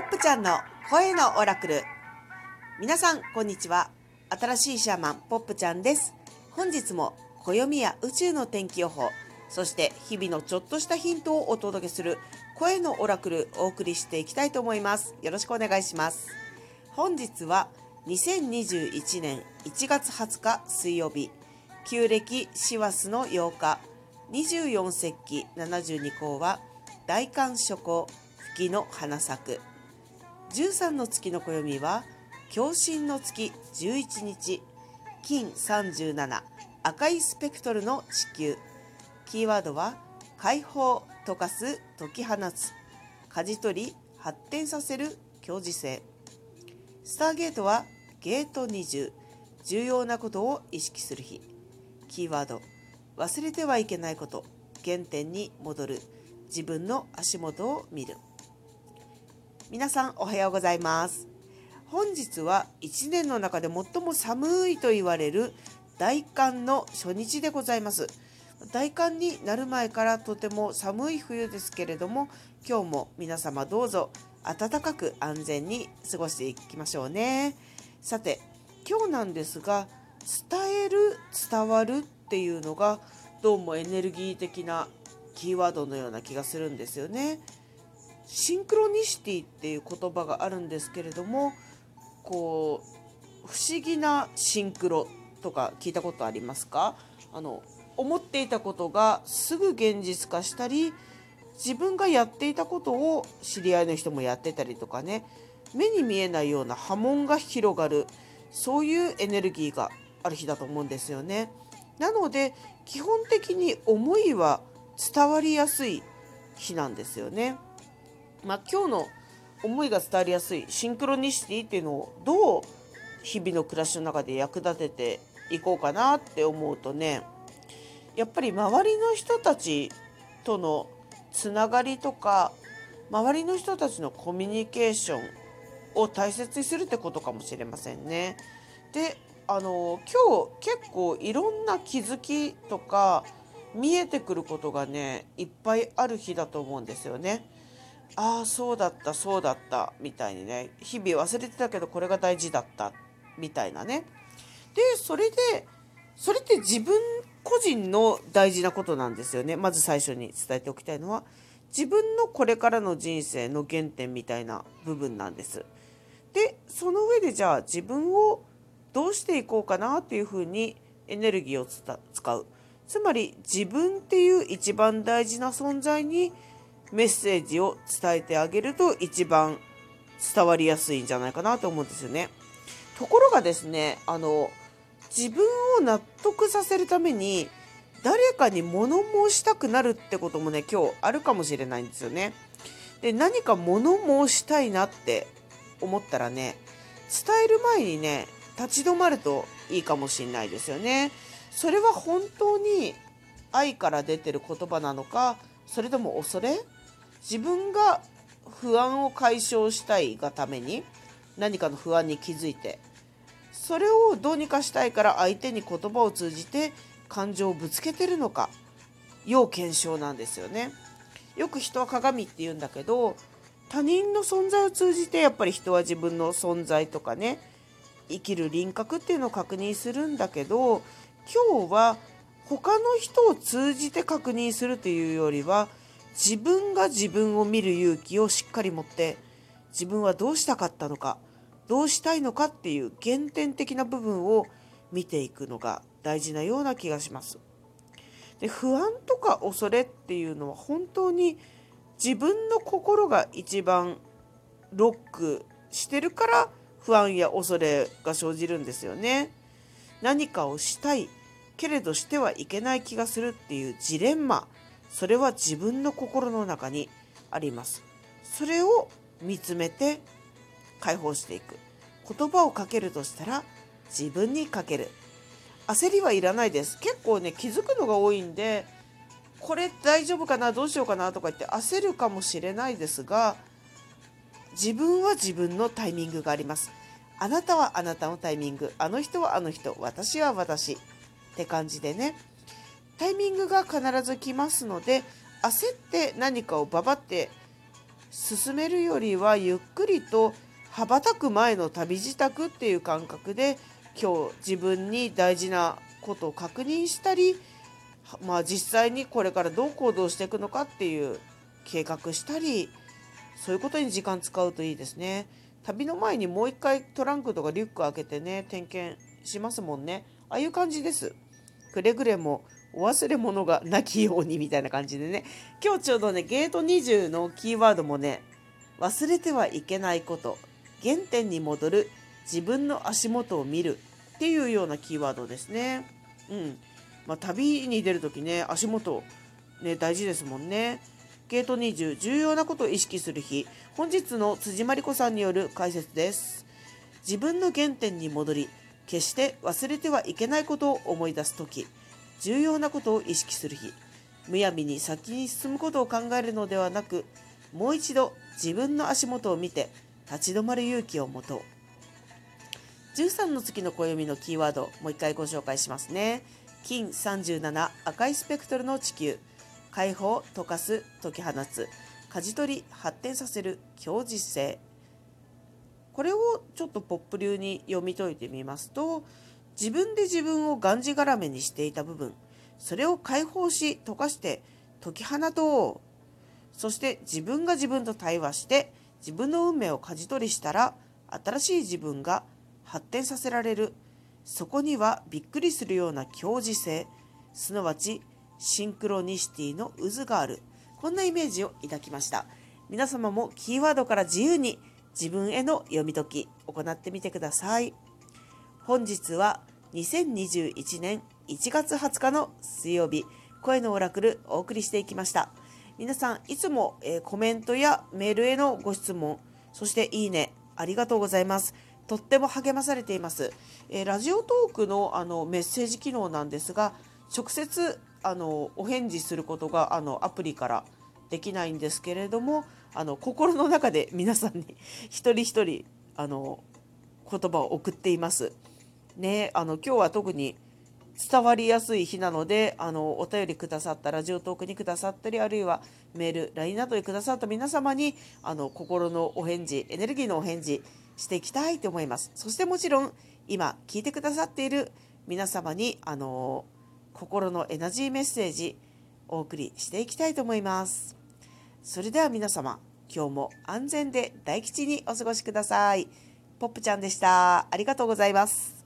ポップちゃんの声のオラクル。皆さん、こんにちは。新しいシャーマン、ポップちゃんです。本日も暦や宇宙の天気予報、そして日々のちょっとしたヒントをお届けする声のオラクルお送りしていきたいと思います。よろしくお願いします。本日は2021年1月20日水曜日、旧暦師走の8日、24節気72項は大寒初夏月の花咲く13の月の暦は共振の月11日金37赤いスペクトルの地球。キーワードは解放溶かす解き放つ舵取り発展させる強磁性。スターゲートはゲート20重要なことを意識する日。キーワード忘れてはいけないこと原点に戻る。自分の足元を見る。皆さんおはようございます。本日は1年の中で最も寒いと言われる大寒の初日でございます。大寒になる前からとても寒い冬ですけれども今日も皆様どうぞ暖かく安全に過ごしていきましょうね。さて今日なんですが伝える伝わるっていうのがどうもエネルギー的なキーワードのような気がするんですよね。シンクロニシティっていう言葉があるんですけれどもこう不思議なシンクロとか聞いたことありますか？あの思っていたことがすぐ現実化したり自分がやっていたことを知り合いの人もやってたりとかね目に見えないような波紋が広がるそういうエネルギーがある日だと思うんですよね。なので基本的に思いは伝わりやすい日なんですよね。まあ、今日の思いが伝わりやすいシンクロニシティっていうのをどう日々の暮らしの中で役立てていこうかなって思うとねやっぱり周りの人たちとのつながりとか周りの人たちのコミュニケーションを大切にするってことかもしれませんね。であの今日結構いろんな気づきとか見えてくることがねいっぱいある日だと思うんですよね。ああそうだったそうだったみたいにね。日々忘れてたけどこれが大事だったみたいなね。でそれでそれって自分個人の大事なことなんですよね。まず最初に伝えておきたいのは自分のこれからの人生の原点みたいな部分なんです。でその上でじゃあ自分をどうしていこうかなっていうふうにエネルギーを使う。つまり自分っていう一番大事な存在にメッセージを伝えてあげると一番伝わりやすいんじゃないかなと思うんですよね。ところがですね、あの、自分を納得させるために誰かに物申したくなるってこともね、今日あるかもしれないんですよね。で、何か物申したいなって思ったらね、伝える前にね、立ち止まるといいかもしれないですよね。それは本当に愛から出てる言葉なのか、それとも恐れ自分が不安を解消したいがために何かの不安に気づいてそれをどうにかしたいから相手に言葉を通じて感情をぶつけてるのか要検証なんですよね。よく人は鏡って言うんだけど他人の存在を通じてやっぱり人は自分の存在とかね生きる輪郭っていうのを確認するんだけど今日は他の人を通じて確認するというよりは自分が自分を見る勇気をしっかり持って自分はどうしたかったのかどうしたいのかっていう原点的な部分を見ていくのが大事なような気がします。で不安とか恐れっていうのは本当に自分の心が一番ロックしてるから不安や恐れが生じるんですよね。何かをしたいけれどしてはいけない気がするっていうジレンマそれは自分の心の中にあります。それを見つめて解放していく。言葉をかけるとしたら自分にかける。焦りはいらないです。結構ね気づくのが多いんでこれ大丈夫かなどうしようかなとか言って焦るかもしれないですが自分は自分のタイミングがあります。あなたはあなたのタイミング。あの人はあの人。私は私。って感じでね。タイミングが必ず来ますので焦って何かをババって進めるよりはゆっくりと羽ばたく前の旅支度っていう感覚で今日自分に大事なことを確認したり、まあ、実際にこれからどう行動していくのかっていう計画したりそういうことに時間使うといいですね。旅の前にもう一回トランクとかリュック開けてね点検しますもんねああいう感じですくれぐれもお忘れ物がなきようにみたいな感じでね。今日ちょうどねゲート20のキーワードもね忘れてはいけないこと。原点に戻る。自分の足元を見るっていうようなキーワードですね。うん。まあ、旅に出る時ね足元ね大事ですもんね。ゲート20重要なことを意識する日。本日の辻真理子さんによる解説です。自分の原点に戻り決して忘れてはいけないことを思い出す時。重要なことを意識する日むやみに先に進むことを考えるのではなくもう一度自分の足元を見て立ち止まる勇気を持とう。13の月の暦のキーワードもう一回ご紹介しますね。金37赤いスペクトルの地球。解放溶かす解き放つ。舵取り発展させる強実性。これをちょっとポップ流に読み解いてみますと自分で自分をがんじがらめにしていた部分それを解放し溶かして解き放とう。そして自分が自分と対話して自分の運命を舵取りしたら新しい自分が発展させられる。そこにはびっくりするような強磁性すなわちシンクロニシティの渦がある。こんなイメージを抱きました。皆様もキーワードから自由に自分への読み解き行ってみてください。本日は2021年1月20日の水曜日声のオラクルお送りしていきました。皆さんいつも、えー、コメントやメールへのご質問そしていいねありがとうございます。とっても励まされています、えー、ラジオトークのあのメッセージ機能なんですが直接あのお返事することがあのアプリからできないんですけれどもあの心の中で皆さんに一人一人あの言葉を送っています。ねあの今日は特に伝わりやすい日なのであのお便りくださったラジオトークにくださったりあるいはメール LINE などにくださった皆様にあの心のお返事エネルギーのお返事していきたいと思いますそしてもちろん今聞いてくださっている皆様にあの心のエナジーメッセージお送りしていきたいと思います。それでは皆様、今日も安全で大吉にお過ごしください。ポップちゃんでした。ありがとうございます。